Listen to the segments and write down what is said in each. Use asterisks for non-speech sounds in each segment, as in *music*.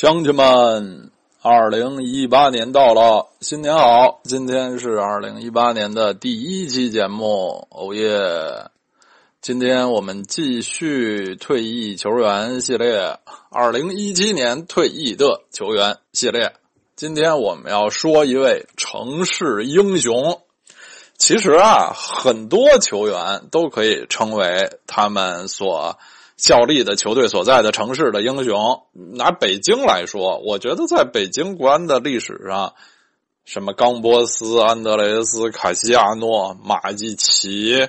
乡亲们，二零一八年到了，新年好！今天是二零一八年的第一期节目，哦耶！今天我们继续退役球员系列，二零一七年退役的球员系列。今天我们要说一位城市英雄。其实啊，很多球员都可以称为他们所。效力的球队所在的城市的英雄，拿北京来说，我觉得在北京国安的历史上，什么冈波斯、安德雷斯、卡西亚诺、马季奇，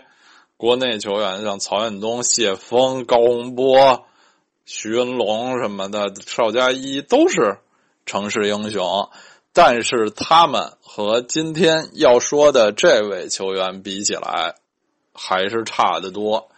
国内球员像曹远东、谢峰、高洪波、徐云龙什么的，邵佳一都是城市英雄，但是他们和今天要说的这位球员比起来，还是差得多。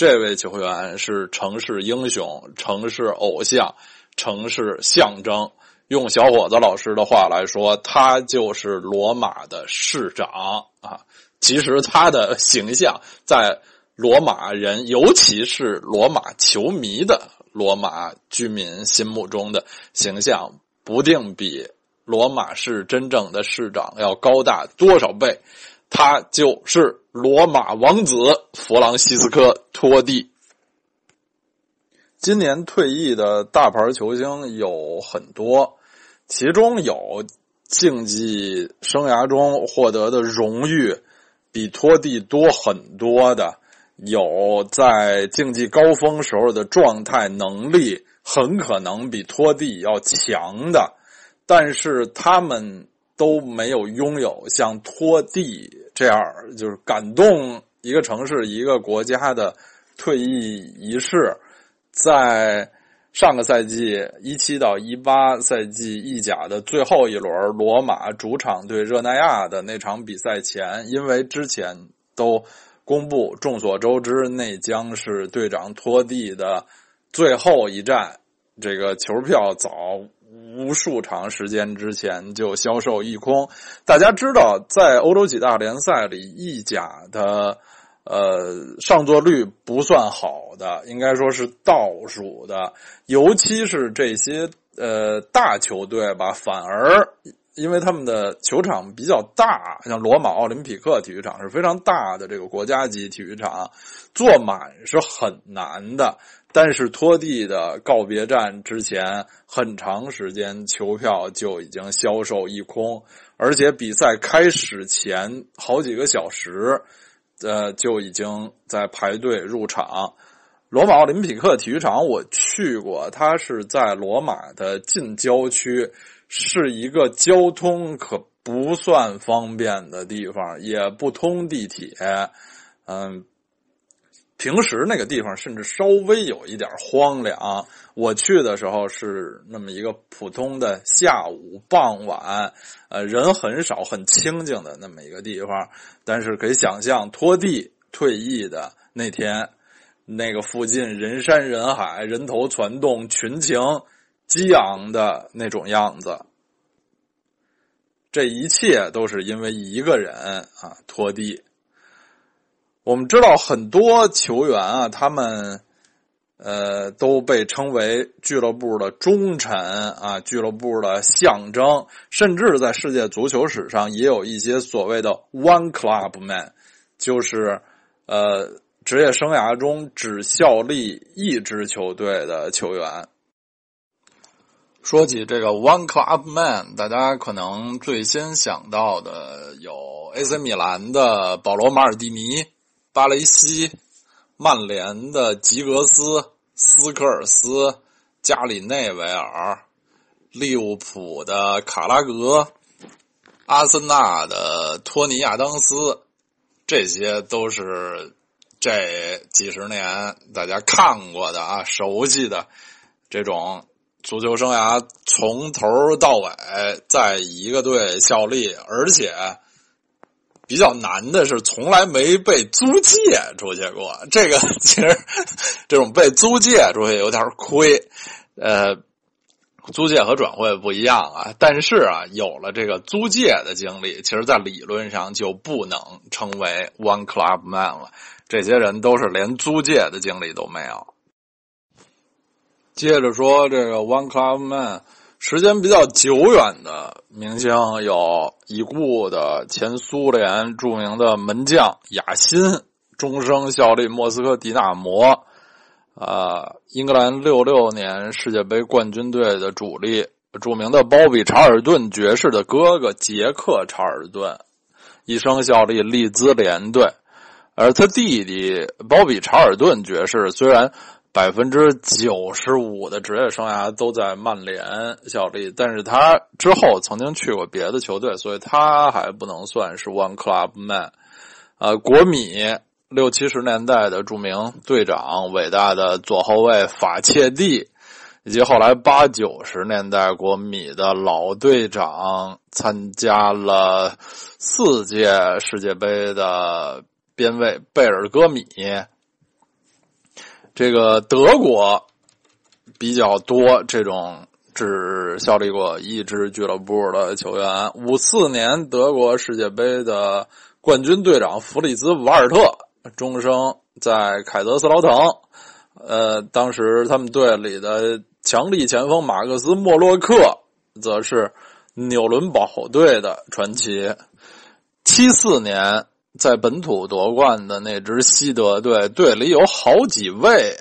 这位球员是城市英雄、城市偶像、城市象征。用小伙子老师的话来说，他就是罗马的市长啊！其实他的形象在罗马人，尤其是罗马球迷的罗马居民心目中的形象，不定比罗马市真正的市长要高大多少倍。他就是罗马王子弗朗西斯科·托蒂。今年退役的大牌球星有很多，其中有竞技生涯中获得的荣誉比托蒂多很多的，有在竞技高峰时候的状态能力很可能比托蒂要强的，但是他们。都没有拥有像托蒂这样就是感动一个城市、一个国家的退役仪式。在上个赛季一七到一八赛季意甲的最后一轮，罗马主场对热那亚的那场比赛前，因为之前都公布，众所周知，那将是队长托蒂的最后一战，这个球票早。无数长时间之前就销售一空。大家知道，在欧洲几大联赛里，意甲的呃上座率不算好的，应该说是倒数的。尤其是这些呃大球队吧，反而因为他们的球场比较大，像罗马奥林匹克体育场是非常大的这个国家级体育场，坐满是很难的。但是托蒂的告别战之前很长时间球票就已经销售一空，而且比赛开始前好几个小时，呃就已经在排队入场。罗马奥林匹克体育场我去过，它是在罗马的近郊区，是一个交通可不算方便的地方，也不通地铁，嗯。平时那个地方甚至稍微有一点荒凉。我去的时候是那么一个普通的下午傍晚，呃，人很少、很清静的那么一个地方。但是可以想象，拖地退役的那天，那个附近人山人海、人头攒动、群情激昂的那种样子。这一切都是因为一个人啊，拖地。我们知道很多球员啊，他们呃都被称为俱乐部的忠臣啊，俱乐部的象征，甚至在世界足球史上也有一些所谓的 “one club man”，就是呃职业生涯中只效力一支球队的球员。说起这个 “one club man”，大家可能最先想到的有 AC 米兰的保罗·马尔蒂尼。巴雷西、曼联的吉格斯、斯科尔斯、加里内维尔、利物浦的卡拉格、阿森纳的托尼亚当斯，这些都是这几十年大家看过的啊，熟悉的这种足球生涯从头到尾在一个队效力，而且。比较难的是，从来没被租借出去过。这个其实，这种被租借出去有点亏。呃，租借和转会不一样啊。但是啊，有了这个租借的经历，其实在理论上就不能称为 one club man 了。这些人都是连租借的经历都没有。接着说这个 one club man，时间比较久远的明星有已故的前苏联著名的门将雅辛，终生效力莫斯科迪纳摩。啊，英格兰六六年世界杯冠军队的主力，著名的鲍比·查尔顿爵士的哥哥杰克·查尔顿，一生效力利兹联队。而他弟弟鲍比·查尔顿爵士虽然百分之九十五的职业生涯都在曼联效力，但是他之后曾经去过别的球队，所以他还不能算是 One Club Man。呃，国米六七十年代的著名队长、伟大的左后卫法切蒂，以及后来八九十年代国米的老队长，参加了四届世界杯的。边卫贝尔戈米，这个德国比较多这种只效力过一支俱乐部的球员。五四年德国世界杯的冠军队长弗里兹·瓦尔特，终生在凯泽斯劳滕。呃，当时他们队里的强力前锋马克思·莫洛克，则是纽伦堡队的传奇。七四年。在本土夺冠的那支西德队，队里有好几位，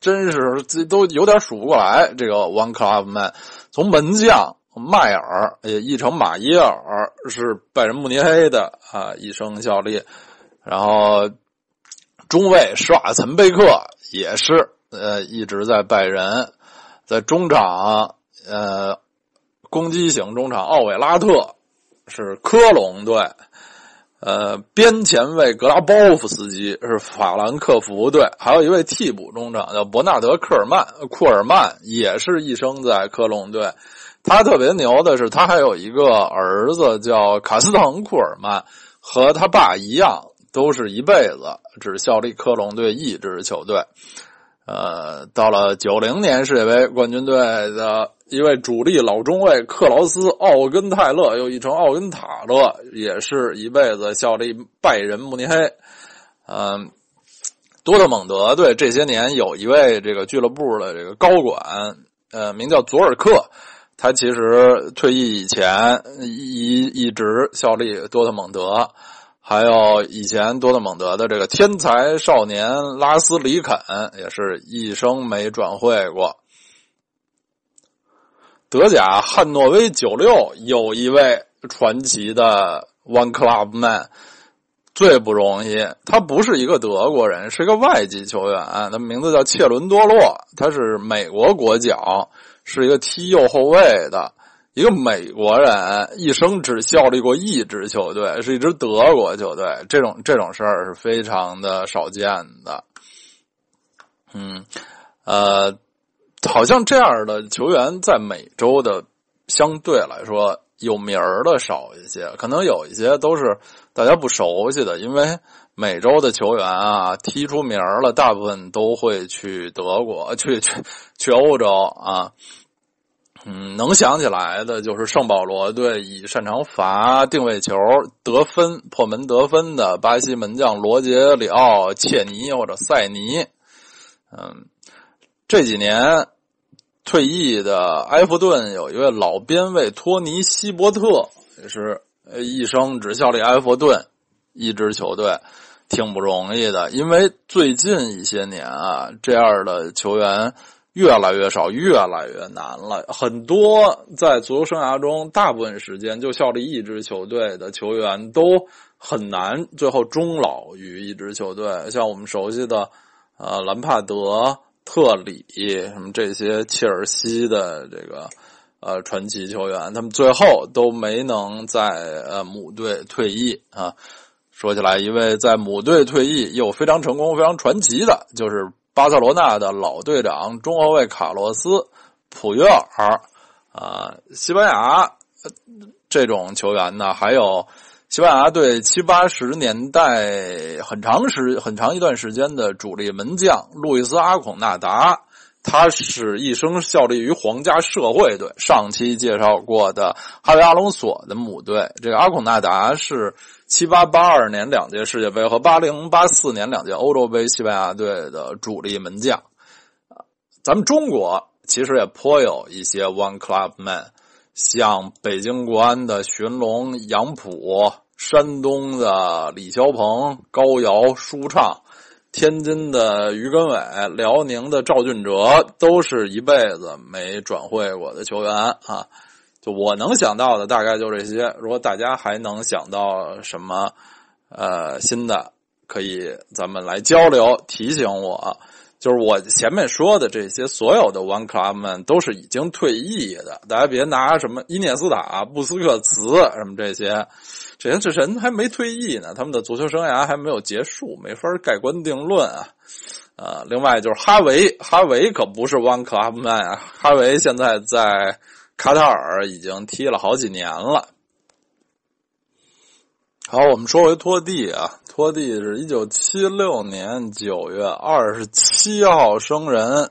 真是这都有点数不过来。这个 One Club Man，从门将迈尔，也译成马耶尔，是拜仁慕尼黑的啊，一生效力。然后中卫施瓦岑贝克也是，呃，一直在拜仁。在中场，呃，攻击型中场奥韦拉特是科隆队。呃，边前卫格拉包夫斯基是法兰克福队，还有一位替补中场叫伯纳德·科尔曼，库尔曼也是一生在科隆队。他特别牛的是，他还有一个儿子叫卡斯滕·库尔曼，和他爸一样，都是一辈子只效力科隆队一支球队。呃，到了九零年世界杯冠军队的。一位主力老中卫克劳斯·奥根泰勒，又译成奥根塔勒，也是一辈子效力拜仁慕尼黑。嗯，多特蒙德队这些年有一位这个俱乐部的这个高管，呃，名叫佐尔克，他其实退役以前一一直效力多特蒙德。还有以前多特蒙德的这个天才少年拉斯里肯，也是一生没转会过。德甲汉诺威九六有一位传奇的 One Club Man，最不容易。他不是一个德国人，是一个外籍球员。他名字叫切伦多洛，他是美国国脚，是一个踢右后卫的一个美国人，一生只效力过一支球队，是一支德国球队。这种这种事儿是非常的少见的。嗯，呃。好像这样的球员在美洲的相对来说有名儿的少一些，可能有一些都是大家不熟悉的，因为美洲的球员啊踢出名了，大部分都会去德国、*laughs* 去去去欧洲啊。嗯，能想起来的就是圣保罗队以擅长罚定位球、得分、破门得分的巴西门将罗杰里奥·切尼或者塞尼。嗯。这几年退役的埃弗顿有一位老边卫托尼·希伯特，也是一生只效力埃弗顿一支球队，挺不容易的。因为最近一些年啊，这样的球员越来越少，越来越难了。很多在足球生涯中大部分时间就效力一支球队的球员，都很难最后终老于一支球队。像我们熟悉的呃兰帕德。特里什么这些切尔西的这个呃传奇球员，他们最后都没能在呃母队退役啊。说起来，一位在母队退役又非常成功、非常传奇的，就是巴塞罗那的老队长中后卫卡洛斯·普约尔啊。西班牙这种球员呢，还有。西班牙队七八十年代很长时很长一段时间的主力门将路易斯·阿孔纳达，他是一生效力于皇家社会队。上期介绍过的哈维·阿隆索的母队，这个阿孔纳达是七八八二年两届世界杯和八零八四年两届欧洲杯西班牙队的主力门将。咱们中国其实也颇有一些 One Club Man，像北京国安的寻龙、杨浦，山东的李霄鹏、高瑶、舒畅。天津的于根伟、辽宁的赵俊哲都是一辈子没转会过的球员啊！就我能想到的大概就这些。如果大家还能想到什么呃新的，可以咱们来交流，提醒我。就是我前面说的这些，所有的 One Club 们都是已经退役的，大家别拿什么伊涅斯塔、布斯克茨什么这些。这些这人还没退役呢，他们的足球生涯还没有结束，没法盖棺定论啊。呃，另外就是哈维，哈维可不是 One Club Man 啊，哈维现在在卡塔尔已经踢了好几年了。好，我们说回托蒂啊，托蒂是一九七六年九月二十七号生人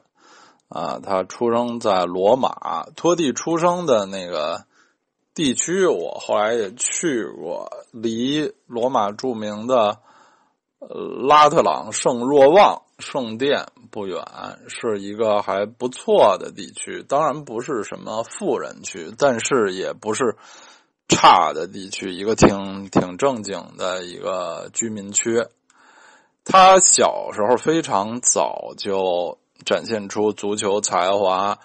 啊，他出生在罗马。托蒂出生的那个。地区我后来也去过，离罗马著名的拉特朗圣若望圣殿不远，是一个还不错的地区。当然不是什么富人区，但是也不是差的地区，一个挺挺正经的一个居民区。他小时候非常早就展现出足球才华。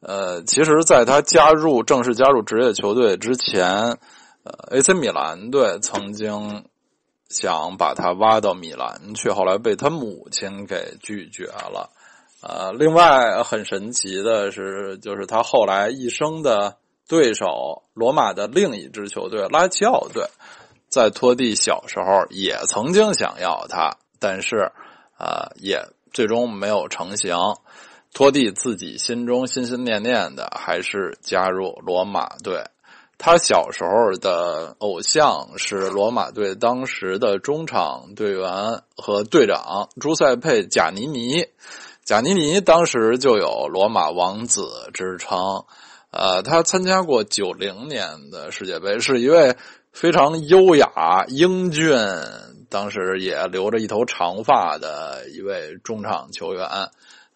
呃，其实，在他加入正式加入职业球队之前，呃，AC 米兰队曾经想把他挖到米兰去，后来被他母亲给拒绝了。呃，另外很神奇的是，就是他后来一生的对手罗马的另一支球队拉齐奥队，在托蒂小时候也曾经想要他，但是啊，也最终没有成型。托蒂自己心中心心念念的还是加入罗马队。他小时候的偶像是罗马队当时的中场队员和队长朱塞佩·贾尼尼。贾尼尼当时就有“罗马王子”之称。呃，他参加过九零年的世界杯，是一位非常优雅、英俊，当时也留着一头长发的一位中场球员。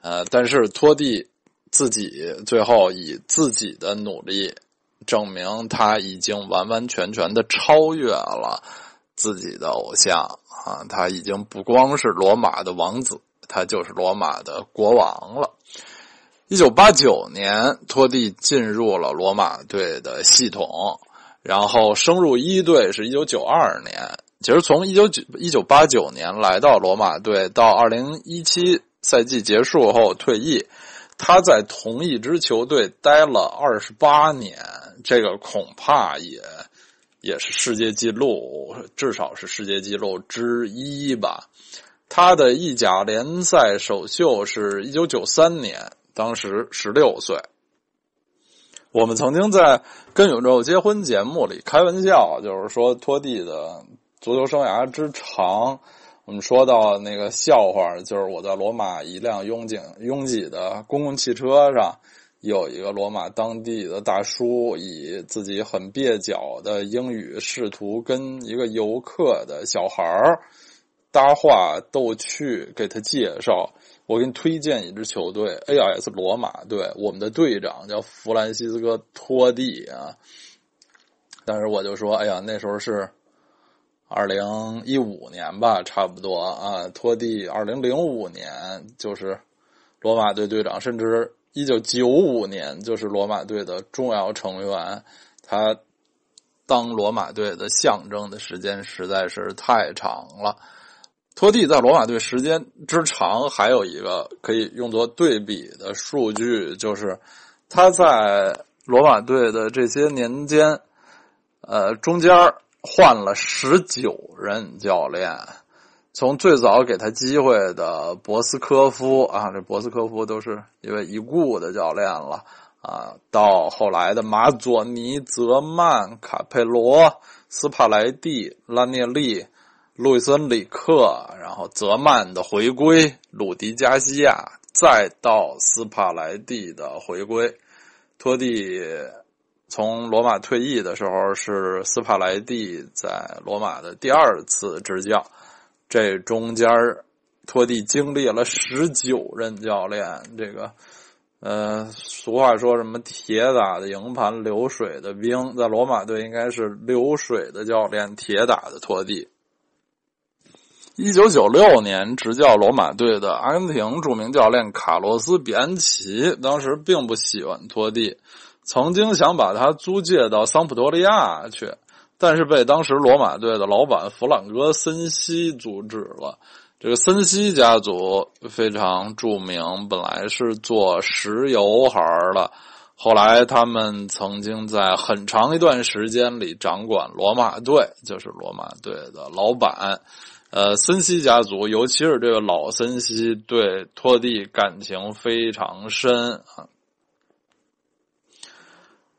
呃，但是托蒂自己最后以自己的努力证明他已经完完全全的超越了自己的偶像啊！他已经不光是罗马的王子，他就是罗马的国王了。一九八九年，托蒂进入了罗马队的系统，然后升入一队是一九九二年。其实从一九九一九八九年来到罗马队到二零一七。赛季结束后退役，他在同一支球队待了二十八年，这个恐怕也也是世界纪录，至少是世界纪录之一吧。他的意甲联赛首秀是一九九三年，当时十六岁。我们曾经在《跟宇宙结婚》节目里开玩笑，就是说托蒂的足球生涯之长。我们说到那个笑话，就是我在罗马一辆拥挤拥挤的公共汽车上，有一个罗马当地的大叔以自己很蹩脚的英语，试图跟一个游客的小孩搭话逗趣，给他介绍：“我给你推荐一支球队，A.S. 罗马队，我们的队长叫弗兰西斯科·托蒂啊。”但是我就说：“哎呀，那时候是。”二零一五年吧，差不多啊。托蒂二零零五年就是罗马队队长，甚至一九九五年就是罗马队的重要成员。他当罗马队的象征的时间实在是太长了。托蒂在罗马队时间之长，还有一个可以用作对比的数据，就是他在罗马队的这些年间，呃，中间换了十九任教练，从最早给他机会的博斯科夫啊，这博斯科夫都是一位已故的教练了啊，到后来的马佐尼、泽曼、卡佩罗、斯帕莱蒂、拉涅利、路易斯恩里克，然后泽曼的回归，鲁迪加西亚，再到斯帕莱蒂的回归，托蒂。从罗马退役的时候，是斯帕莱蒂在罗马的第二次执教。这中间托蒂经历了十九任教练，这个呃，俗话说什么“铁打的营盘流水的兵”，在罗马队应该是流水的教练，铁打的托蒂。一九九六年执教罗马队的阿根廷著名教练卡洛斯·比安奇，当时并不喜欢托蒂，曾经想把他租借到桑普多利亚去，但是被当时罗马队的老板弗朗哥·森西阻止了。这个森西家族非常著名，本来是做石油行的，后来他们曾经在很长一段时间里掌管罗马队，就是罗马队的老板。呃，森西家族，尤其是这个老森西，对托蒂感情非常深啊。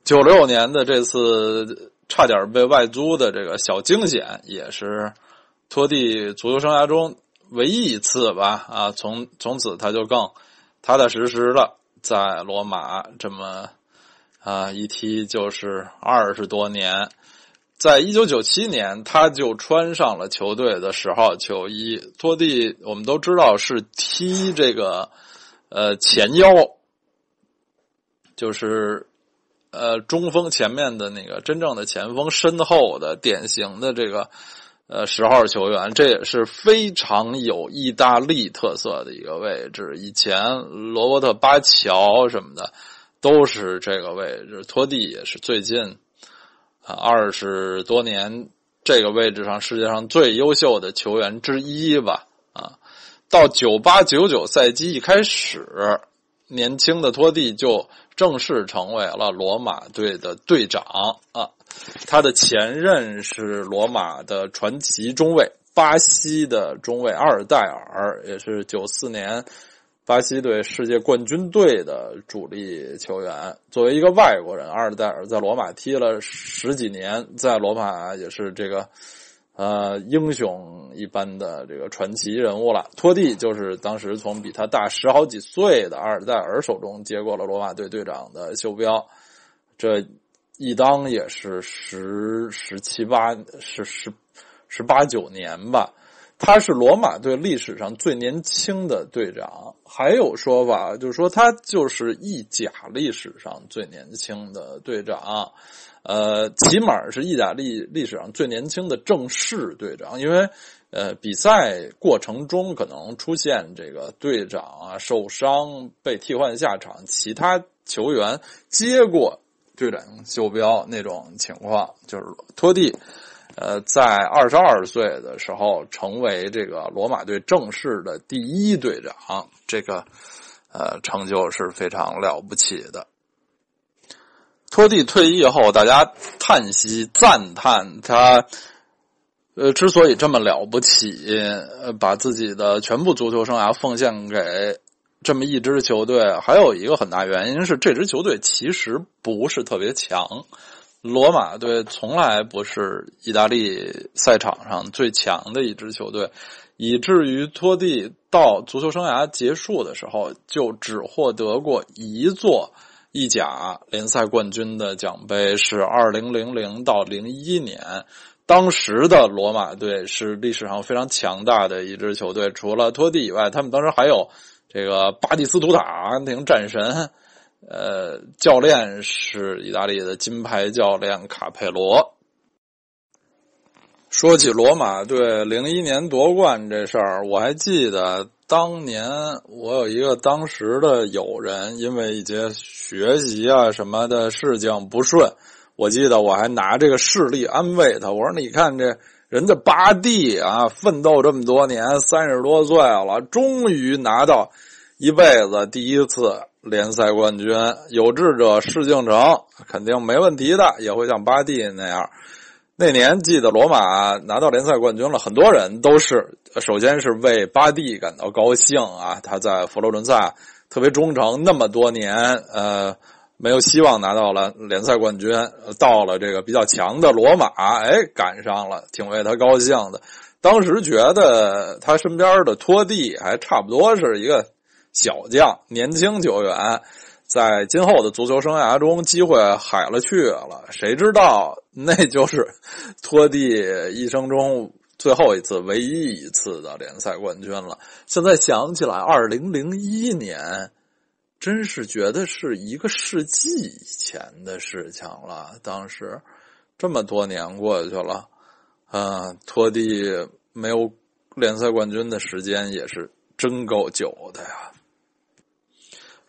九六年的这次差点被外租的这个小惊险，也是托蒂足球生涯中唯一一次吧啊。从从此他就更踏踏实实的在罗马这么啊一踢就是二十多年。在一九九七年，他就穿上了球队的十号球衣。托蒂，我们都知道是踢这个呃前腰，就是呃中锋前面的那个真正的前锋，身后的典型的这个呃十号球员。这也是非常有意大利特色的一个位置。以前罗伯特巴乔什么的都是这个位置，托蒂也是最近。二十多年，这个位置上世界上最优秀的球员之一吧。啊，到九八九九赛季一开始，年轻的托蒂就正式成为了罗马队的队长。啊，他的前任是罗马的传奇中卫，巴西的中卫阿尔代尔，也是九四年。巴西队世界冠军队的主力球员，作为一个外国人，阿尔代尔在罗马踢了十几年，在罗马也是这个呃英雄一般的这个传奇人物了。托蒂就是当时从比他大十好几岁的阿尔代尔手中接过了罗马队队长的袖标，这一当也是十十七八十十十八九年吧。他是罗马队历史上最年轻的队长，还有说法就是说他就是意甲历史上最年轻的队长，呃，起码是意甲历历史上最年轻的正式队长，因为呃，比赛过程中可能出现这个队长啊受伤被替换下场，其他球员接过队长袖标那种情况，就是托蒂。呃，在二十二岁的时候，成为这个罗马队正式的第一队长，这个呃成就是非常了不起的。托蒂退役后，大家叹息赞叹他，呃，之所以这么了不起，呃，把自己的全部足球生涯奉献给这么一支球队，还有一个很大原因是这支球队其实不是特别强。罗马队从来不是意大利赛场上最强的一支球队，以至于托蒂到足球生涯结束的时候，就只获得过一座意甲联赛冠军的奖杯，是二零零零到零一年。当时的罗马队是历史上非常强大的一支球队，除了托蒂以外，他们当时还有这个巴蒂斯图塔，阿根廷战神。呃，教练是意大利的金牌教练卡佩罗。说起罗马队零一年夺冠这事儿，我还记得当年我有一个当时的友人，因为一些学习啊什么的事情不顺，我记得我还拿这个事例安慰他，我说：“你看这人家巴蒂啊，奋斗这么多年，三十多岁了，终于拿到一辈子第一次。”联赛冠军，有志者事竟成，肯定没问题的，也会像巴蒂那样。那年记得罗马拿到联赛冠军了，很多人都是首先是为巴蒂感到高兴啊，他在佛罗伦萨特别忠诚，那么多年，呃，没有希望拿到了联赛冠军，到了这个比较强的罗马，哎，赶上了，挺为他高兴的。当时觉得他身边的托蒂还差不多是一个。小将、年轻球员，在今后的足球生涯中，机会海了去了。谁知道那就是托蒂一生中最后一次、唯一一次的联赛冠军了。现在想起来，二零零一年真是觉得是一个世纪以前的事情了。当时这么多年过去了，啊，托蒂没有联赛冠军的时间也是真够久的呀。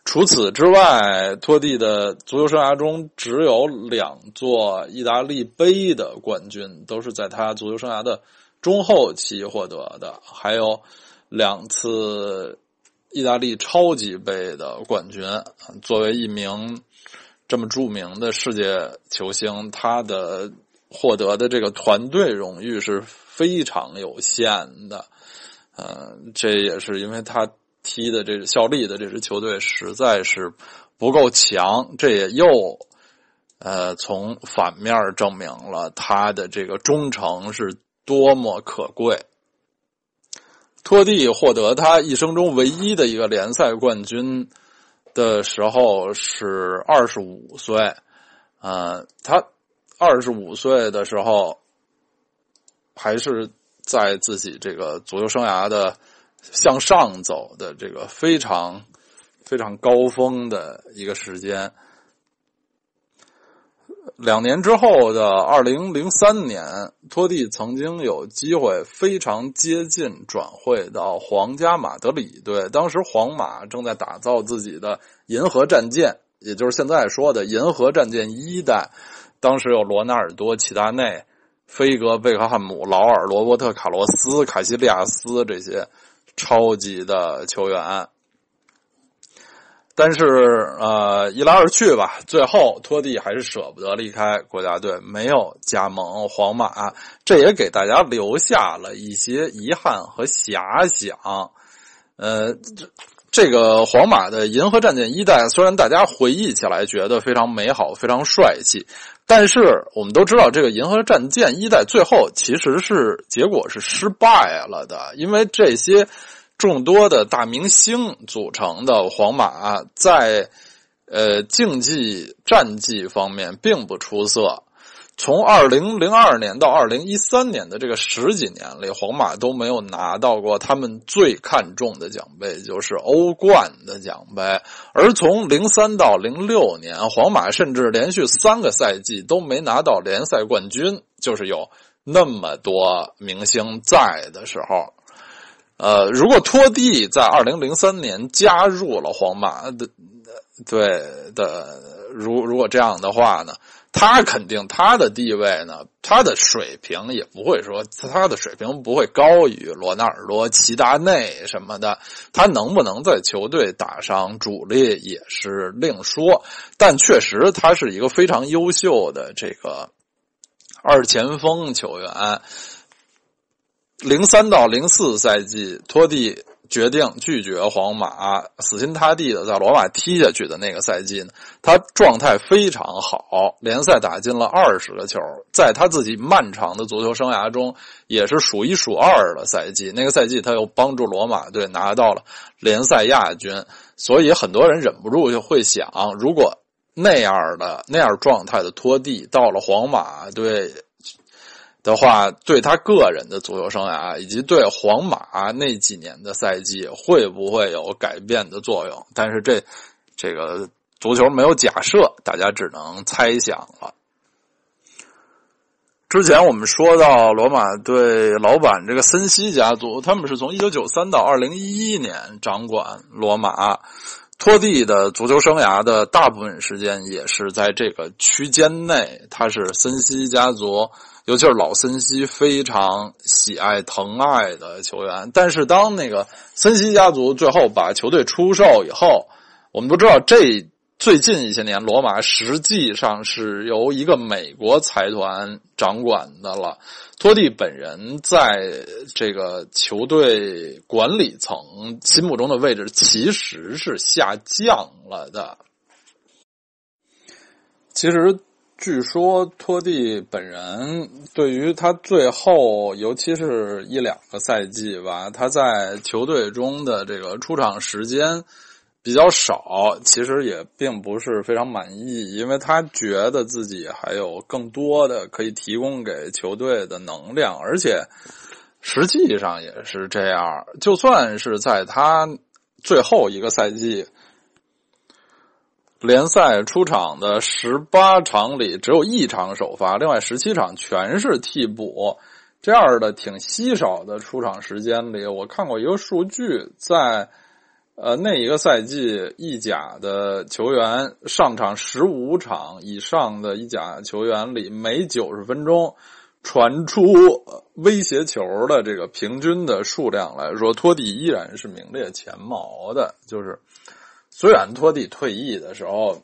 除此之外，托蒂的足球生涯中只有两座意大利杯的冠军，都是在他足球生涯的中后期获得的，还有两次意大利超级杯的冠军。作为一名这么著名的世界球星，他的获得的这个团队荣誉是非常有限的。嗯，这也是因为他。踢的这个效力的这支球队实在是不够强，这也又呃从反面证明了他的这个忠诚是多么可贵。托蒂获得他一生中唯一的一个联赛冠军的时候是二十五岁，呃，他二十五岁的时候还是在自己这个足球生涯的。向上走的这个非常非常高峰的一个时间，两年之后的二零零三年，托蒂曾经有机会非常接近转会到皇家马德里队。当时皇马正在打造自己的银河战舰，也就是现在说的银河战舰一代。当时有罗纳尔多、齐达内、菲格、贝克汉姆、劳尔、罗伯特、卡洛斯、卡西利亚斯这些。超级的球员，但是呃，一来二去吧，最后托蒂还是舍不得离开国家队，没有加盟皇马，这也给大家留下了一些遗憾和遐想。呃，这个皇马的银河战舰一代，虽然大家回忆起来觉得非常美好、非常帅气，但是我们都知道，这个银河战舰一代最后其实是结果是失败了的，因为这些。众多的大明星组成的皇马，在呃竞技战绩方面并不出色。从二零零二年到二零一三年的这个十几年里，皇马都没有拿到过他们最看重的奖杯，就是欧冠的奖杯。而从零三到零六年，皇马甚至连续三个赛季都没拿到联赛冠军，就是有那么多明星在的时候。呃，如果托蒂在二零零三年加入了皇马的，对的，如如果这样的话呢，他肯定他的地位呢，他的水平也不会说他的水平不会高于罗纳尔多、齐达内什么的，他能不能在球队打上主力也是另说，但确实他是一个非常优秀的这个二前锋球员。零三到零四赛季，托蒂决定拒绝皇马，死心塌地的在罗马踢下去的那个赛季呢，他状态非常好，联赛打进了二十个球，在他自己漫长的足球生涯中也是数一数二的赛季。那个赛季，他又帮助罗马队拿到了联赛亚军，所以很多人忍不住就会想，如果那样的那样状态的托蒂到了皇马队。的话，对他个人的足球生涯以及对皇马那几年的赛季会不会有改变的作用？但是这这个足球没有假设，大家只能猜想了。之前我们说到罗马队老板这个森西家族，他们是从一九九三到二零一一年掌管罗马，托蒂的足球生涯的大部分时间也是在这个区间内，他是森西家族。尤其是老森西非常喜爱疼爱的球员，但是当那个森西家族最后把球队出售以后，我们都知道这最近一些年罗马实际上是由一个美国财团掌管的了。托蒂本人在这个球队管理层心目中的位置其实是下降了的。其实。据说托蒂本人对于他最后，尤其是一两个赛季吧，他在球队中的这个出场时间比较少，其实也并不是非常满意，因为他觉得自己还有更多的可以提供给球队的能量，而且实际上也是这样。就算是在他最后一个赛季。联赛出场的十八场里只有一场首发，另外十七场全是替补。这样的挺稀少的出场时间里，我看过一个数据，在呃那一个赛季，意甲的球员上场十五场以上的意甲球员里，每九十分钟传出威胁球的这个平均的数量来说，托蒂依然是名列前茅的。就是虽然托蒂退役的时候。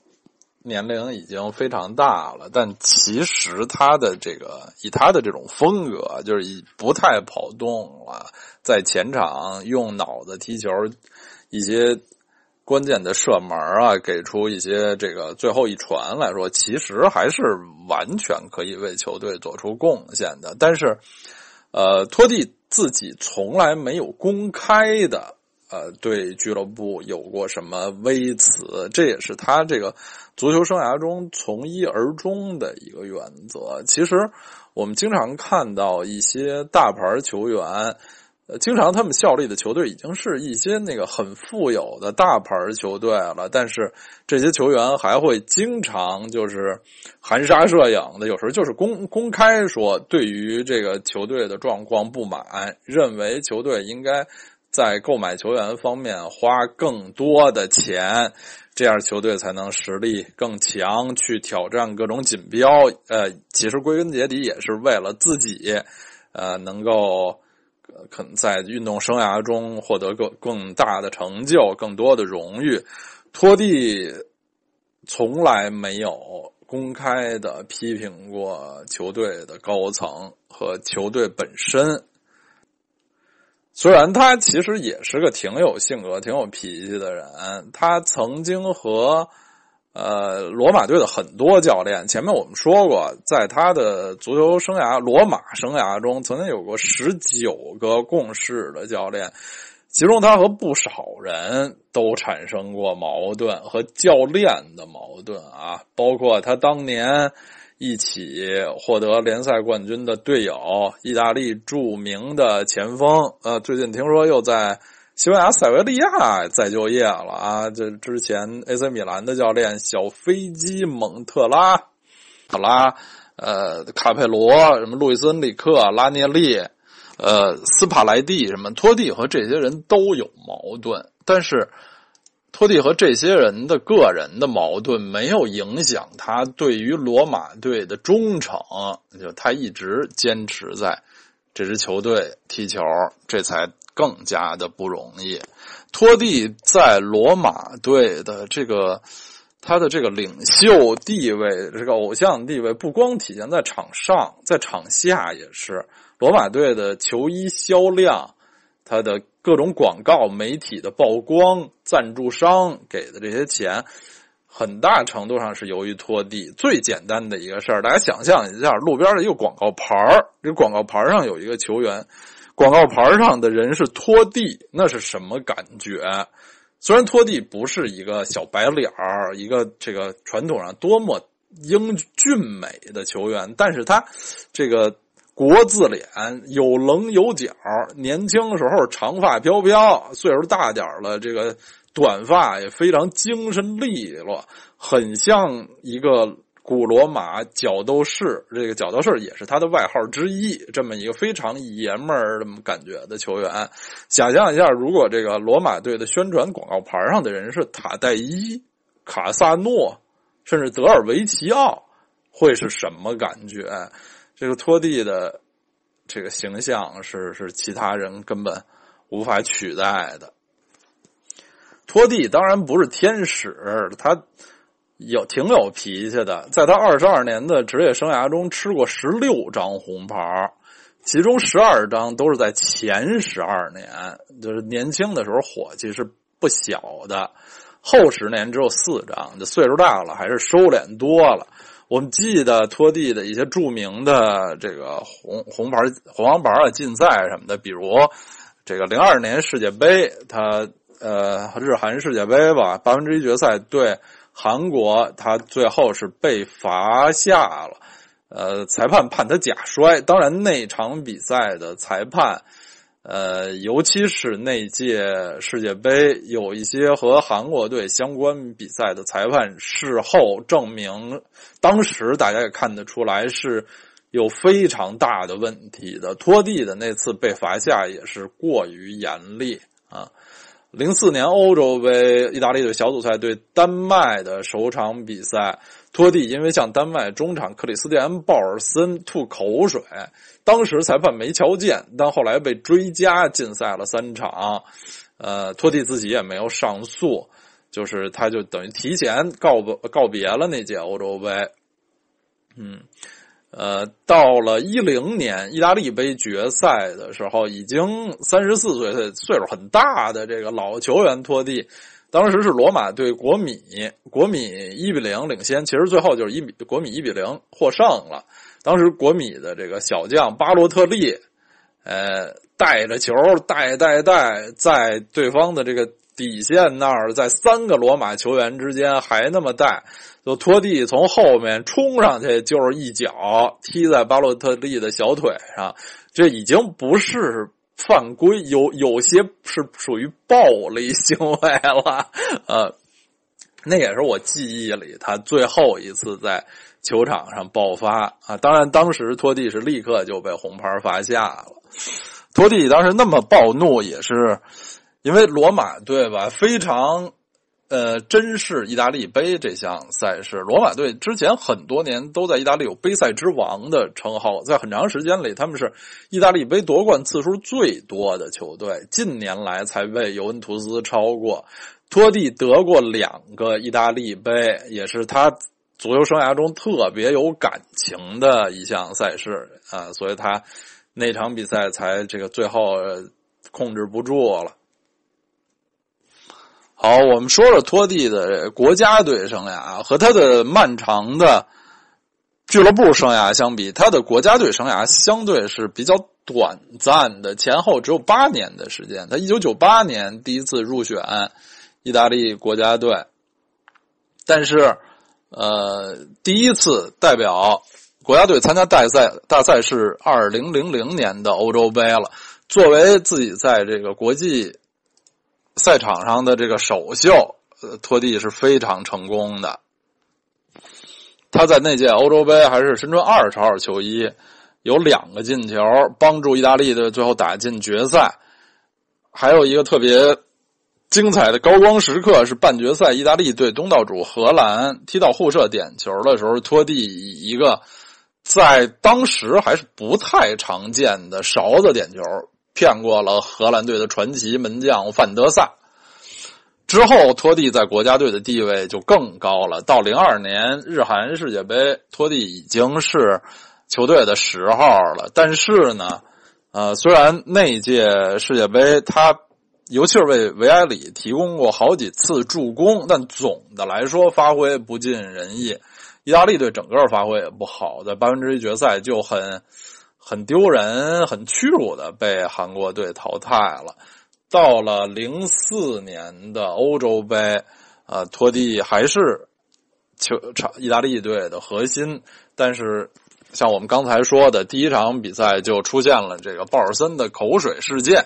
年龄已经非常大了，但其实他的这个以他的这种风格，就是以不太跑动了，在前场用脑子踢球，一些关键的射门啊，给出一些这个最后一传来说，其实还是完全可以为球队做出贡献的。但是，呃，托蒂自己从来没有公开的。呃，对俱乐部有过什么微词？这也是他这个足球生涯中从一而终的一个原则。其实我们经常看到一些大牌球员，呃，经常他们效力的球队已经是一些那个很富有的大牌球队了，但是这些球员还会经常就是含沙射影的，有时候就是公公开说对于这个球队的状况不满，认为球队应该。在购买球员方面花更多的钱，这样球队才能实力更强，去挑战各种锦标。呃，其实归根结底也是为了自己，呃，能够可能在运动生涯中获得更更大的成就、更多的荣誉。托蒂从来没有公开的批评过球队的高层和球队本身。虽然他其实也是个挺有性格、挺有脾气的人，他曾经和呃罗马队的很多教练，前面我们说过，在他的足球生涯、罗马生涯中，曾经有过十九个共事的教练，其中他和不少人都产生过矛盾，和教练的矛盾啊，包括他当年。一起获得联赛冠军的队友，意大利著名的前锋，呃，最近听说又在西班牙塞维利亚再就业了啊！这之前 AC 米兰的教练小飞机蒙特拉、卡拉、呃，卡佩罗、什么路易斯恩里克、拉涅利、呃，斯帕莱蒂、什么托蒂和这些人都有矛盾，但是。托蒂和这些人的个人的矛盾没有影响他对于罗马队的忠诚，就他一直坚持在这支球队踢球，这才更加的不容易。托蒂在罗马队的这个他的这个领袖地位，这个偶像地位，不光体现在场上，在场下也是。罗马队的球衣销量，他的。各种广告媒体的曝光，赞助商给的这些钱，很大程度上是由于拖地。最简单的一个事儿，大家想象一下，路边的一个广告牌儿，这广告牌上有一个球员，广告牌上的人是拖地，那是什么感觉？虽然拖地不是一个小白脸儿，一个这个传统上多么英俊美的球员，但是他这个。国字脸，有棱有角，年轻时候长发飘飘，岁数大点了，这个短发也非常精神利落，很像一个古罗马角斗士。这个角斗士也是他的外号之一。这么一个非常爷们儿这么感觉的球员，想象一下，如果这个罗马队的宣传广告牌上的人是塔代伊、卡萨诺，甚至德尔维奇奥，会是什么感觉？这个托蒂的这个形象是是其他人根本无法取代的。托蒂当然不是天使，他有挺有脾气的。在他二十二年的职业生涯中，吃过十六张红牌，其中十二张都是在前十二年，就是年轻的时候火气是不小的。后十年只有四张，就岁数大了还是收敛多了。我们记得托蒂的一些著名的这个红红牌、红黄牌啊竞赛什么的，比如这个零二年世界杯，他呃日韩世界杯吧，八分之一决赛对韩国，他最后是被罚下了，呃，裁判判他假摔。当然那场比赛的裁判，呃，尤其是那届世界杯，有一些和韩国队相关比赛的裁判事后证明，当时大家也看得出来是有非常大的问题的。托蒂的那次被罚下也是过于严厉啊。零四年欧洲杯，意大利队小组赛对丹麦的首场比赛，托蒂因为向丹麦中场克里斯蒂安·鲍尔森吐口水，当时裁判没瞧见，但后来被追加禁赛了三场。呃，托蒂自己也没有上诉，就是他就等于提前告告别了那届欧洲杯。嗯。呃，到了一零年意大利杯决赛的时候，已经三十四岁，岁数很大的这个老球员托蒂，当时是罗马对国米，国米一比零领先，其实最后就是一比国米一比零获胜了。当时国米的这个小将巴洛特利，呃，带着球带带带，在对方的这个底线那儿，在三个罗马球员之间还那么带。就拖地从后面冲上去，就是一脚踢在巴洛特利的小腿上，这已经不是犯规，有有些是属于暴力行为了。呃，那也是我记忆里他最后一次在球场上爆发啊！当然，当时托蒂是立刻就被红牌罚下了。托蒂当时那么暴怒，也是因为罗马对吧非常。呃，真是意大利杯这项赛事，罗马队之前很多年都在意大利有杯赛之王的称号，在很长时间里，他们是意大利杯夺冠次数最多的球队。近年来才被尤文图斯超过。托蒂得过两个意大利杯，也是他足球生涯中特别有感情的一项赛事啊，所以他那场比赛才这个最后控制不住了。好，我们说说托蒂的国家队生涯和他的漫长的俱乐部生涯相比，他的国家队生涯相对是比较短暂的，前后只有八年的时间。他一九九八年第一次入选意大利国家队，但是呃，第一次代表国家队参加大赛大赛是二零零零年的欧洲杯了。作为自己在这个国际。赛场上的这个首秀，呃，托蒂是非常成功的。他在那届欧洲杯还是身穿二十号球衣，有两个进球，帮助意大利队最后打进决赛。还有一个特别精彩的高光时刻是半决赛，意大利队东道主荷兰踢到互射点球的时候，托蒂以一个在当时还是不太常见的勺子点球。骗过了荷兰队的传奇门将范德萨，之后托蒂在国家队的地位就更高了。到零二年日韩世界杯，托蒂已经是球队的十号了。但是呢，呃，虽然那届世界杯他尤其是为维埃里提供过好几次助攻，但总的来说发挥不尽人意。意大利队整个发挥也不好，在八分之一决赛就很。很丢人、很屈辱的被韩国队淘汰了。到了零四年的欧洲杯，呃，托蒂还是球场意大利队的核心。但是，像我们刚才说的，第一场比赛就出现了这个鲍尔森的口水事件，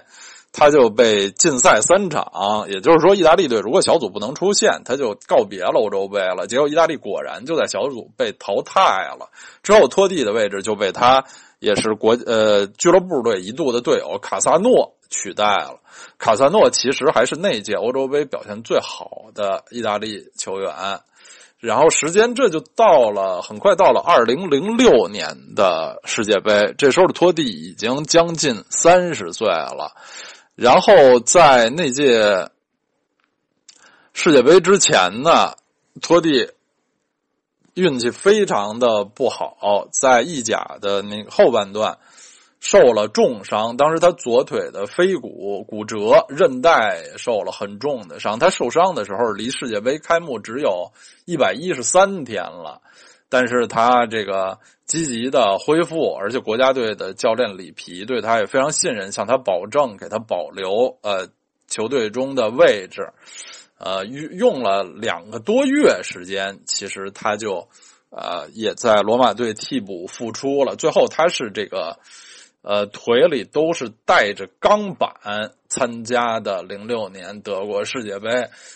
他就被禁赛三场。也就是说，意大利队如果小组不能出线，他就告别了欧洲杯了。结果，意大利果然就在小组被淘汰了。之后，托蒂的位置就被他。也是国呃俱乐部队一度的队友卡萨诺取代了。卡萨诺其实还是那届欧洲杯表现最好的意大利球员。然后时间这就到了，很快到了二零零六年的世界杯。这时候的托蒂已经将近三十岁了。然后在那届世界杯之前呢，托蒂。运气非常的不好，在意甲的那后半段受了重伤。当时他左腿的腓骨骨折，韧带受了很重的伤。他受伤的时候，离世界杯开幕只有一百一十三天了。但是他这个积极的恢复，而且国家队的教练里皮对他也非常信任，向他保证给他保留呃球队中的位置。呃，用了两个多月时间，其实他就，呃，也在罗马队替补复出了。最后他是这个，呃，腿里都是带着钢板参加的零六年德国世界杯，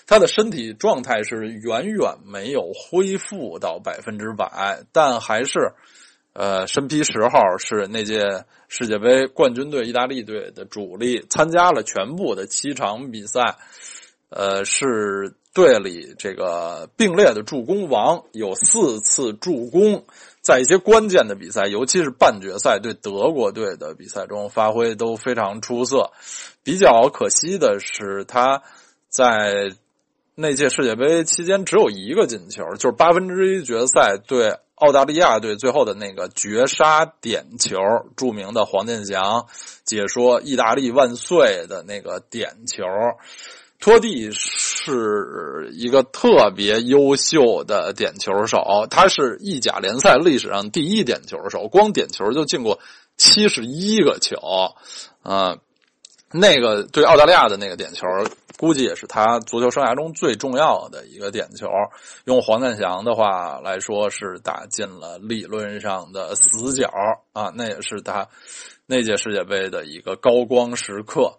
他的身体状态是远远没有恢复到百分之百，但还是，呃，身披十号是那届世界杯冠军队意大利队的主力，参加了全部的七场比赛，呃，是队里这个并列的助攻王，有四次助攻。在一些关键的比赛，尤其是半决赛对德国队的比赛中，发挥都非常出色。比较可惜的是，他在那届世界杯期间只有一个进球，就是八分之一决赛对澳大利亚队最后的那个绝杀点球，著名的黄健翔解说“意大利万岁”的那个点球。托蒂是一个特别优秀的点球手，他是意甲联赛历史上第一点球手，光点球就进过七十一个球，啊，那个对澳大利亚的那个点球，估计也是他足球生涯中最重要的一个点球。用黄健翔的话来说，是打进了理论上的死角啊，那也是他那届世界杯的一个高光时刻。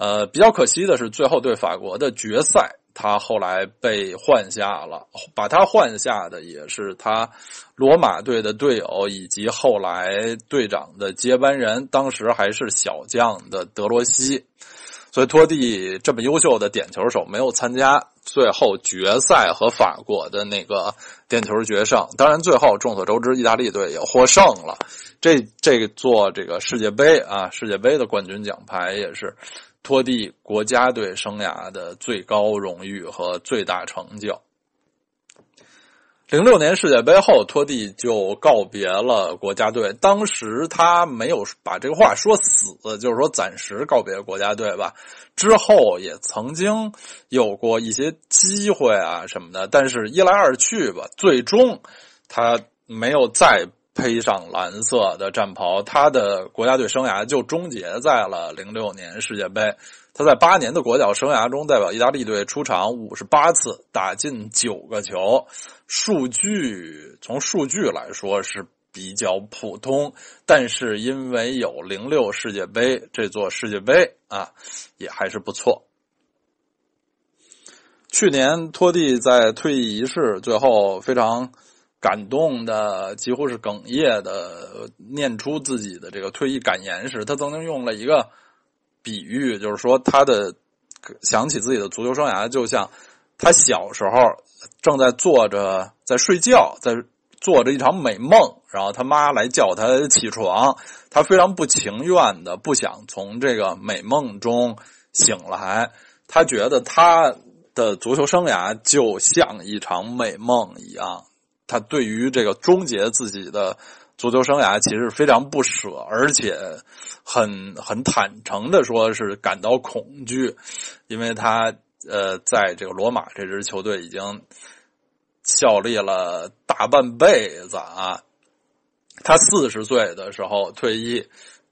呃，比较可惜的是，最后对法国的决赛，他后来被换下了。把他换下的也是他罗马队的队友，以及后来队长的接班人，当时还是小将的德罗西。所以托蒂这么优秀的点球手没有参加最后决赛和法国的那个点球决胜。当然，最后众所周知，意大利队也获胜了。这这座这个世界杯啊，世界杯的冠军奖牌也是。托蒂国家队生涯的最高荣誉和最大成就。零六年世界杯后，托蒂就告别了国家队。当时他没有把这个话说死，就是说暂时告别国家队吧。之后也曾经有过一些机会啊什么的，但是一来二去吧，最终他没有再。披上蓝色的战袍，他的国家队生涯就终结在了零六年世界杯。他在八年的国脚生涯中，代表意大利队出场五十八次，打进九个球。数据从数据来说是比较普通，但是因为有零六世界杯这座世界杯啊，也还是不错。去年托蒂在退役仪式最后非常。感动的几乎是哽咽的念出自己的这个退役感言时，他曾经用了一个比喻，就是说他的想起自己的足球生涯，就像他小时候正在做着在睡觉，在做着一场美梦，然后他妈来叫他起床，他非常不情愿的不想从这个美梦中醒来，他觉得他的足球生涯就像一场美梦一样。他对于这个终结自己的足球生涯，其实非常不舍，而且很很坦诚的说，是感到恐惧，因为他呃，在这个罗马这支球队已经效力了大半辈子啊。他四十岁的时候退役，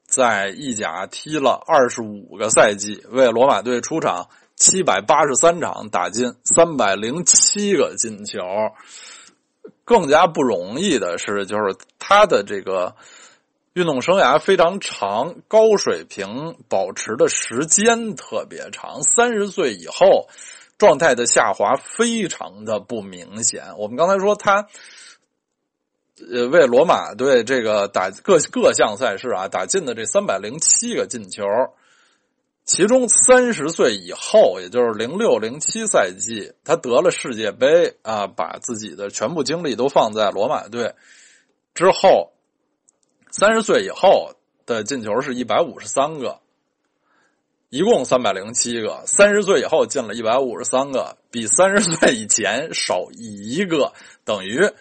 在意甲踢了二十五个赛季，为罗马队出场七百八十三场，打进三百零七个进球。更加不容易的是，就是他的这个运动生涯非常长，高水平保持的时间特别长。三十岁以后，状态的下滑非常的不明显。我们刚才说他，呃，为罗马队这个打各各项赛事啊，打进的这三百零七个进球。其中三十岁以后，也就是零六零七赛季，他得了世界杯啊，把自己的全部精力都放在罗马队之后。三十岁以后的进球是一百五十三个，一共三百零七个。三十岁以后进了一百五十三个，比三十岁以前少一个，等于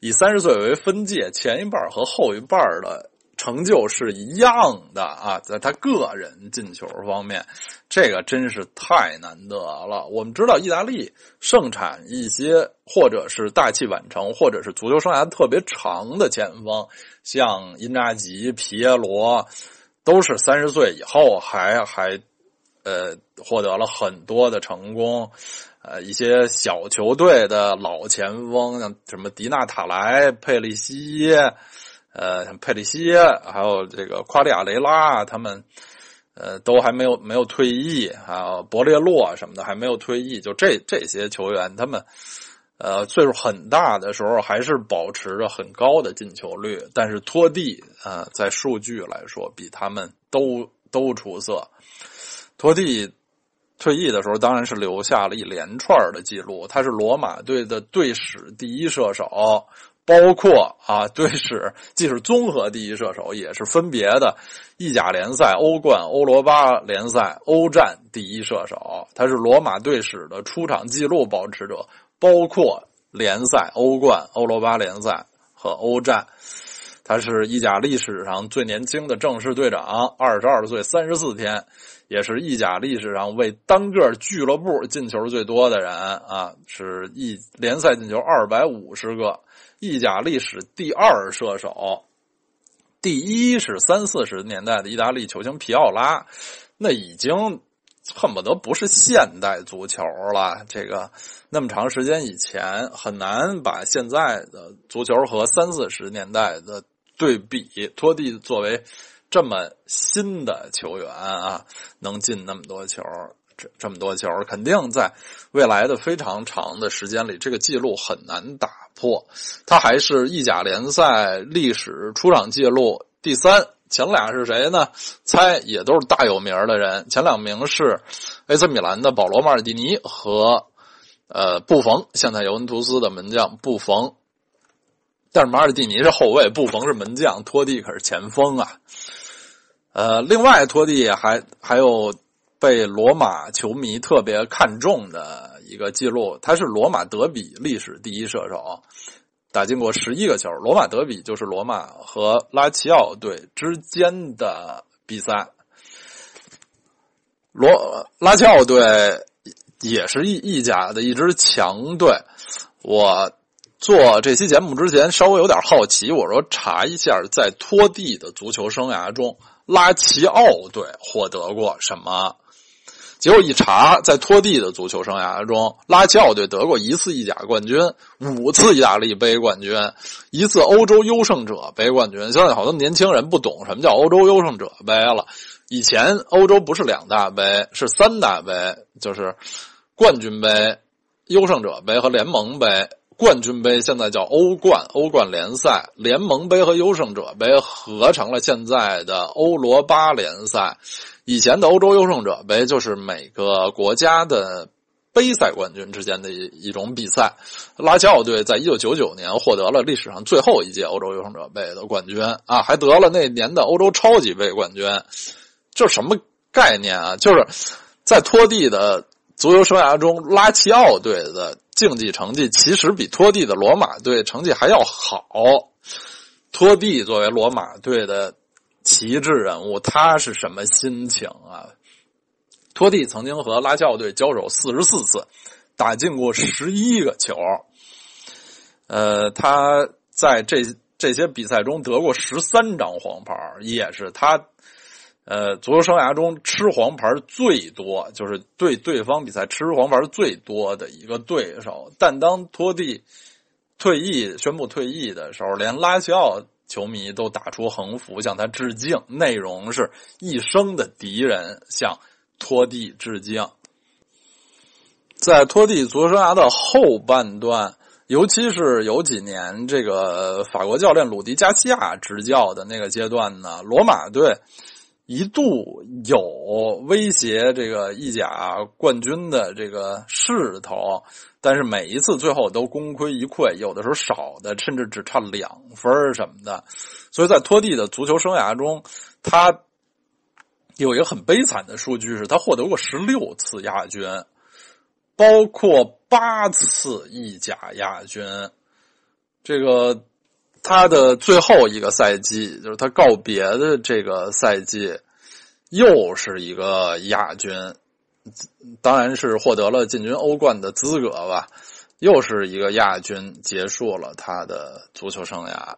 以三十岁为分界，前一半和后一半的。成就是一样的啊，在他个人进球方面，这个真是太难得了。我们知道，意大利盛产一些或者是大器晚成，或者是足球生涯特别长的前锋，像因扎吉、皮耶罗，都是三十岁以后还还呃获得了很多的成功。呃，一些小球队的老前锋，像什么迪纳塔莱、佩利西耶。呃，像佩里西耶，还有这个夸利亚雷拉，他们呃都还没有没有退役，还有博列洛什么的还没有退役，就这这些球员，他们呃岁数很大的时候还是保持着很高的进球率，但是托蒂啊，在数据来说比他们都都出色。托蒂退役的时候，当然是留下了一连串的记录，他是罗马队的队史第一射手。包括啊，队史 *laughs* 既是综合第一射手，也是分别的意甲联赛、欧冠、欧罗巴联赛、欧战第一射手。他是罗马队史的出场记录保持者，包括联赛、欧冠、欧罗巴联赛和欧战。他是意甲历史上最年轻的正式队长，二十二岁三十四天，也是意甲历史上为单个俱乐部进球最多的人啊，是意联赛进球二百五十个。意甲历史第二射手，第一是三四十年代的意大利球星皮奥拉，那已经恨不得不是现代足球了。这个那么长时间以前，很难把现在的足球和三四十年代的对比。托蒂作为这么新的球员啊，能进那么多球。这么多球，肯定在未来的非常长的时间里，这个记录很难打破。他还是意甲联赛历史出场记录第三，前俩是谁呢？猜也都是大有名的人。前两名是 AC 米兰的保罗马尔蒂尼和呃布冯，现在尤文图斯的门将布冯。但是马尔蒂尼是后卫，布冯是门将，托蒂可是前锋啊。呃，另外托蒂还还有。被罗马球迷特别看重的一个记录，他是罗马德比历史第一射手，打进过十一个球。罗马德比就是罗马和拉齐奥队之间的比赛。罗拉齐奥队也是意意甲的一支强队。我做这期节目之前稍微有点好奇，我说查一下，在托蒂的足球生涯中，拉齐奥队获得过什么？结果一查，在托蒂的足球生涯中，拉齐奥队得过一次意甲冠军，五次意大利杯冠军，一次欧洲优胜者杯冠军。现在好多年轻人不懂什么叫欧洲优胜者杯了。以前欧洲不是两大杯，是三大杯，就是冠军杯、优胜者杯和联盟杯。冠军杯现在叫欧冠、欧冠联赛，联盟杯和优胜者杯合成了现在的欧罗巴联赛。以前的欧洲优胜者杯就是每个国家的杯赛冠军之间的一一种比赛。拉齐奥队在一九九九年获得了历史上最后一届欧洲优胜者杯的冠军啊，还得了那年的欧洲超级杯冠军。这什么概念啊？就是在托蒂的足球生涯中，拉齐奥队的竞技成绩其实比托蒂的罗马队成绩还要好。托蒂作为罗马队的。旗帜人物，他是什么心情啊？托蒂曾经和拉齐奥队交手四十四次，打进过十一个球。呃，他在这这些比赛中得过十三张黄牌，也是他呃足球生涯中吃黄牌最多，就是对对方比赛吃黄牌最多的一个对手。但当托蒂退役宣布退役的时候，连拉齐奥。球迷都打出横幅向他致敬，内容是一生的敌人向托蒂致敬。在托蒂足球生涯的后半段，尤其是有几年这个法国教练鲁迪加西亚执教的那个阶段呢，罗马队一度有威胁这个意甲冠军的这个势头。但是每一次最后都功亏一篑，有的时候少的甚至只差两分什么的，所以在托蒂的足球生涯中，他有一个很悲惨的数据是他获得过十六次亚军，包括八次意甲亚军。这个他的最后一个赛季，就是他告别的这个赛季，又是一个亚军。当然是获得了进军欧冠的资格吧，又是一个亚军，结束了他的足球生涯。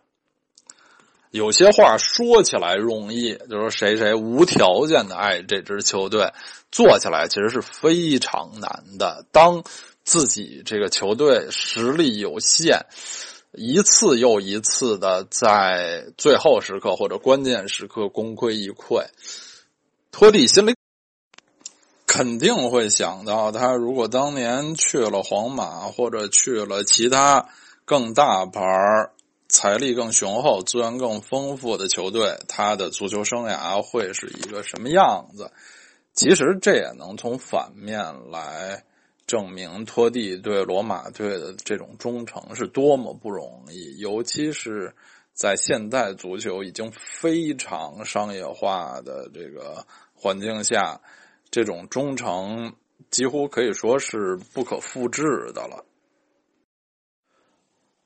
有些话说起来容易，就说谁谁无条件的爱这支球队，做起来其实是非常难的。当自己这个球队实力有限，一次又一次的在最后时刻或者关键时刻功亏一篑。托蒂心里肯定会想到，他如果当年去了皇马或者去了其他更大牌、财力更雄厚、资源更丰富的球队，他的足球生涯会是一个什么样子？其实这也能从反面来证明托蒂对罗马队的这种忠诚是多么不容易，尤其是在现代足球已经非常商业化的这个。环境下，这种忠诚几乎可以说是不可复制的了。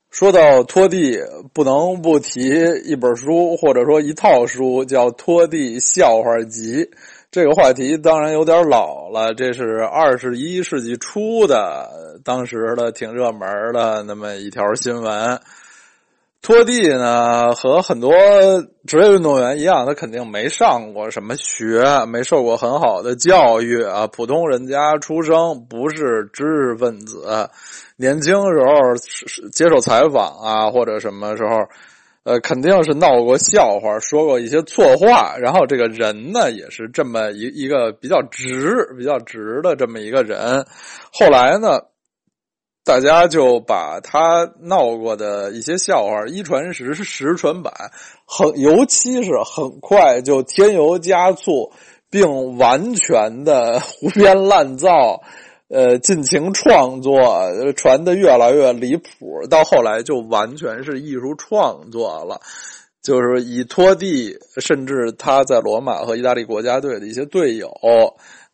说到拖地，不能不提一本书，或者说一套书，叫《拖地笑话集》。这个话题当然有点老了，这是二十一世纪初的，当时的挺热门的那么一条新闻。拖地呢，和很多职业运动员一样，他肯定没上过什么学，没受过很好的教育啊，普通人家出生，不是知识分子。年轻时候接受采访啊，或者什么时候，呃，肯定是闹过笑话，说过一些错话。然后这个人呢，也是这么一一个比较直、比较直的这么一个人。后来呢？大家就把他闹过的一些笑话一传十，十传百，很尤其是很快就添油加醋，并完全的胡编乱造，呃，尽情创作，传的越来越离谱，到后来就完全是艺术创作了，就是以拖地，甚至他在罗马和意大利国家队的一些队友。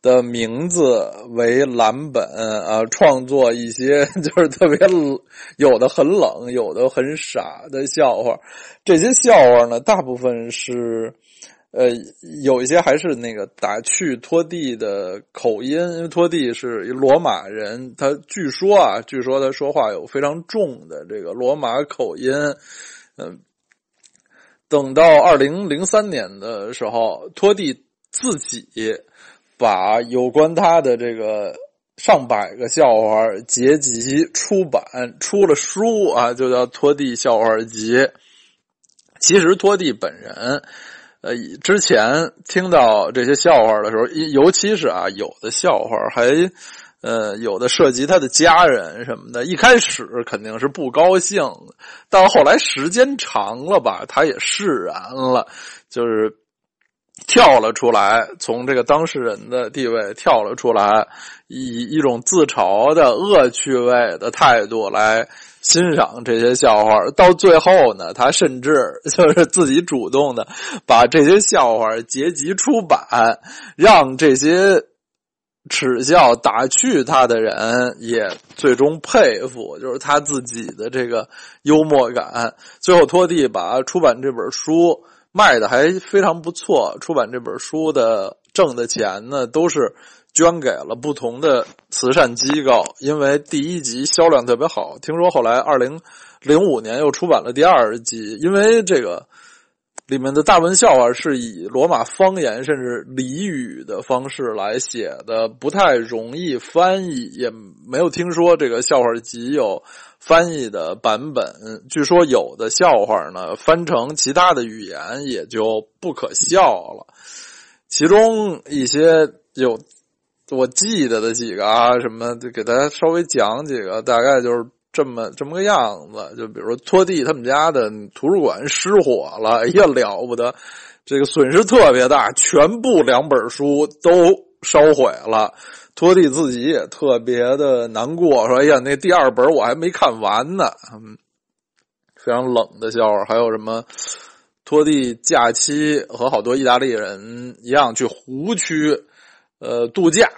的名字为蓝本啊，创作一些 *laughs* 就是特别有的很冷，有的很傻的笑话。这些笑话呢，大部分是呃有一些还是那个打趣拖地的口音，因为拖地是罗马人，他据说啊，据说他说话有非常重的这个罗马口音。嗯，等到二零零三年的时候，拖地自己。把有关他的这个上百个笑话结集出版，出了书啊，就叫《拖地笑话集》。其实拖地本人，呃，之前听到这些笑话的时候，尤其是啊，有的笑话还，呃，有的涉及他的家人什么的，一开始肯定是不高兴，到后来时间长了吧，他也释然了，就是。跳了出来，从这个当事人的地位跳了出来，以一种自嘲的恶趣味的态度来欣赏这些笑话。到最后呢，他甚至就是自己主动的把这些笑话结集出版，让这些耻笑打趣他的人也最终佩服，就是他自己的这个幽默感。最后，托蒂把出版这本书。卖的还非常不错，出版这本书的挣的钱呢，都是捐给了不同的慈善机构。因为第一集销量特别好，听说后来二零零五年又出版了第二集。因为这个里面的大文笑话是以罗马方言甚至俚语的方式来写的，不太容易翻译，也没有听说这个笑话集有。翻译的版本，据说有的笑话呢，翻成其他的语言也就不可笑了。其中一些有我记得的几个啊，什么就给大家稍微讲几个，大概就是这么这么个样子。就比如说拖地他们家的图书馆失火了，哎呀了不得，这个损失特别大，全部两本书都烧毁了。托蒂自己也特别的难过，说：“哎呀，那第二本我还没看完呢。”嗯，非常冷的笑话。还有什么？托蒂假期和好多意大利人一样去湖区，呃，度假。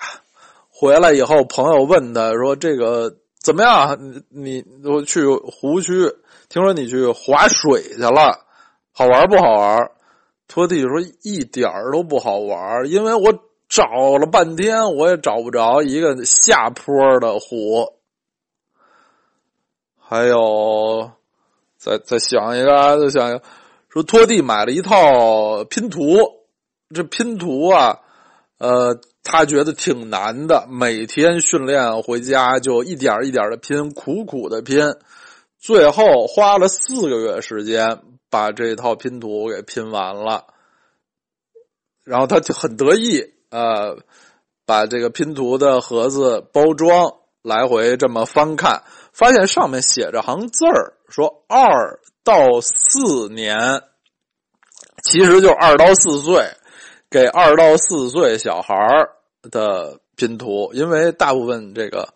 回来以后，朋友问他说：“这个怎么样？你你我去湖区，听说你去划水去了，好玩不好玩？”托蒂说：“一点都不好玩，因为我。”找了半天，我也找不着一个下坡的湖。还有，再再想一个，再想一个，说拖地买了一套拼图，这拼图啊，呃，他觉得挺难的，每天训练回家就一点一点的拼，苦苦的拼，最后花了四个月时间把这套拼图给拼完了，然后他就很得意，呃，把这个拼图的盒子包装来回这么翻看，发现上面写着行字儿，说二到四年，其实就二到四岁，给二到四岁小孩的拼图，因为大部分这个。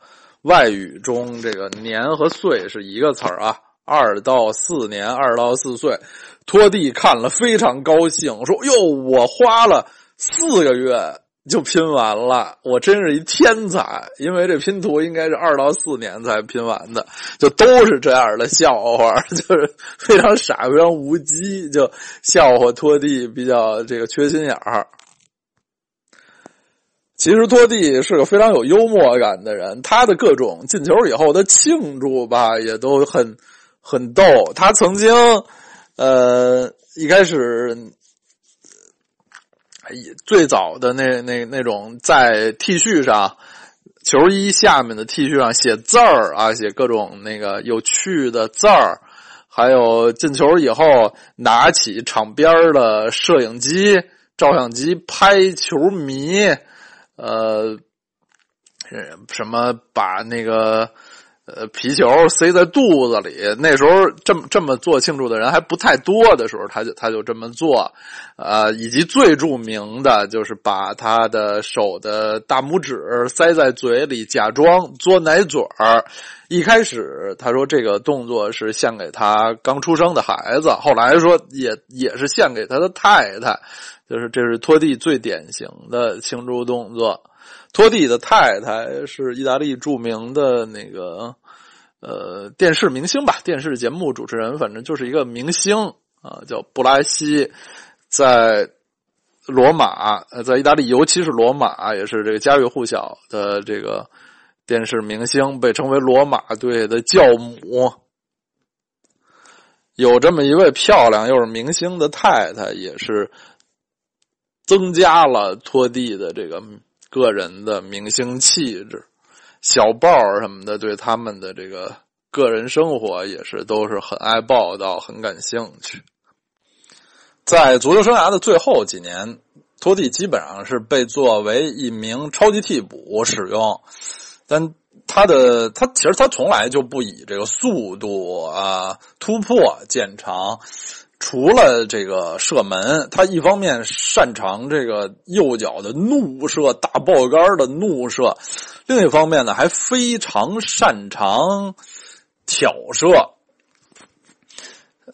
外语中，这个年和岁是一个词儿啊。二到四年，二到四岁，托蒂看了非常高兴，说：“哟，我花了四个月就拼完了，我真是一天才。因为这拼图应该是二到四年才拼完的，就都是这样的笑话，*laughs* 就是非常傻，非常无稽，就笑话托蒂比较这个缺心眼儿。”其实托蒂是个非常有幽默感的人，他的各种进球以后的庆祝吧，也都很很逗。他曾经，呃，一开始，最早的那那那种在 T 恤上，球衣下面的 T 恤上写字儿啊，写各种那个有趣的字儿，还有进球以后拿起场边的摄影机、照相机拍球迷。呃，什么把那个呃皮球塞在肚子里？那时候这么这么做庆祝的人还不太多的时候，他就他就这么做。呃，以及最著名的就是把他的手的大拇指塞在嘴里，假装嘬奶嘴儿。一开始他说这个动作是献给他刚出生的孩子，后来说也也是献给他的太太。就是这是托蒂最典型的庆祝动作。托蒂的太太是意大利著名的那个呃电视明星吧，电视节目主持人，反正就是一个明星啊，叫布拉西，在罗马，在意大利，尤其是罗马，也是这个家喻户晓的这个电视明星，被称为罗马队的教母。有这么一位漂亮又是明星的太太，也是。增加了托蒂的这个个人的明星气质，小报什么的对他们的这个个人生活也是都是很爱报道，很感兴趣。在足球生涯的最后几年，托蒂基本上是被作为一名超级替补使用，但他的他其实他从来就不以这个速度啊突破见长。除了这个射门，他一方面擅长这个右脚的怒射、大爆杆的怒射，另一方面呢，还非常擅长挑射。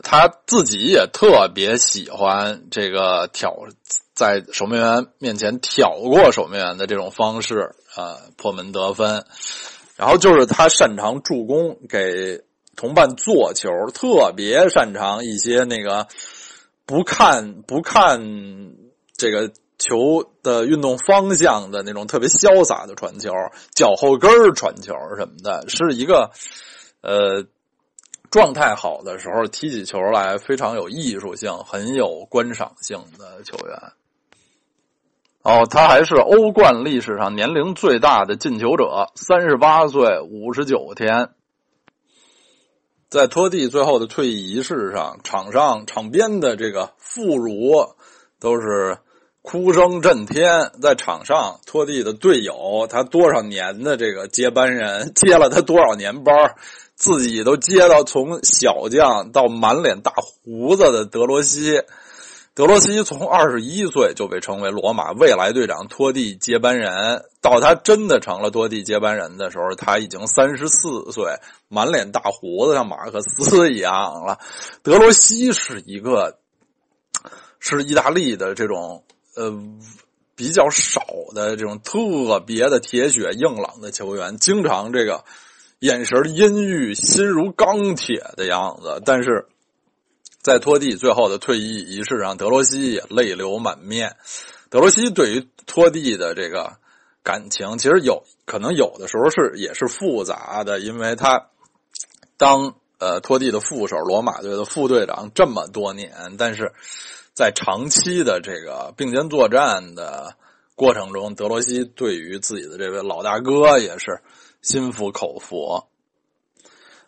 他自己也特别喜欢这个挑，在守门员面前挑过守门员的这种方式啊，破门得分。然后就是他擅长助攻给。同伴做球特别擅长一些那个不看不看这个球的运动方向的那种特别潇洒的传球，脚后跟传球什么的，是一个呃状态好的时候踢起球来非常有艺术性、很有观赏性的球员。哦，他还是欧冠历史上年龄最大的进球者，三十八岁五十九天。在托蒂最后的退役仪式上，场上场边的这个妇孺都是哭声震天。在场上，托蒂的队友，他多少年的这个接班人，接了他多少年班，自己都接到从小将到满脸大胡子的德罗西。德罗西从二十一岁就被称为罗马未来队长托蒂接班人，到他真的成了托蒂接班人的时候，他已经三十四岁，满脸大胡子，像马克思一样了。德罗西是一个，是意大利的这种呃比较少的这种特别的铁血硬朗的球员，经常这个眼神阴郁、心如钢铁的样子，但是。在托蒂最后的退役仪式上，德罗西也泪流满面。德罗西对于托蒂的这个感情，其实有可能有的时候是也是复杂的，因为他当呃托蒂的副手，罗马队的副队长这么多年，但是在长期的这个并肩作战的过程中，德罗西对于自己的这位老大哥也是心服口服。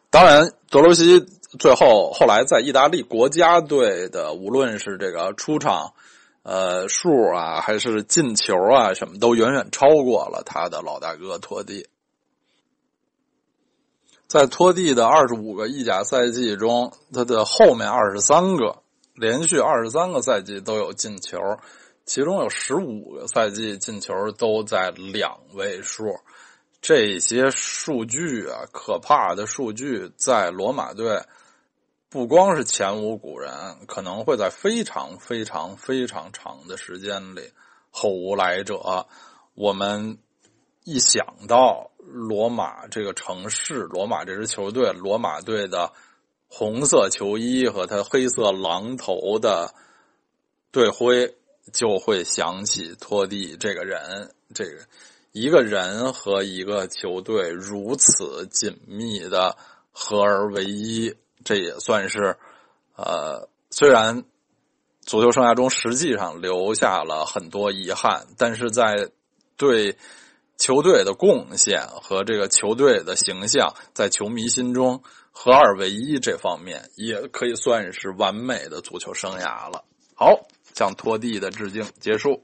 当然，德罗西最后后来在意大利国家队的，无论是这个出场呃数啊，还是进球啊，什么都远远超过了他的老大哥托蒂。在托蒂的二十五个意甲赛季中，他的后面二十三个连续二十三个赛季都有进球，其中有十五个赛季进球都在两位数。这些数据啊，可怕的数据，在罗马队不光是前无古人，可能会在非常非常非常长的时间里后无来者。我们一想到罗马这个城市，罗马这支球队，罗马队的红色球衣和他黑色狼头的队徽，就会想起托蒂这个人，这个。一个人和一个球队如此紧密的合而为一，这也算是，呃，虽然足球生涯中实际上留下了很多遗憾，但是在对球队的贡献和这个球队的形象在球迷心中合二为一这方面，也可以算是完美的足球生涯了。好，向托蒂的致敬结束。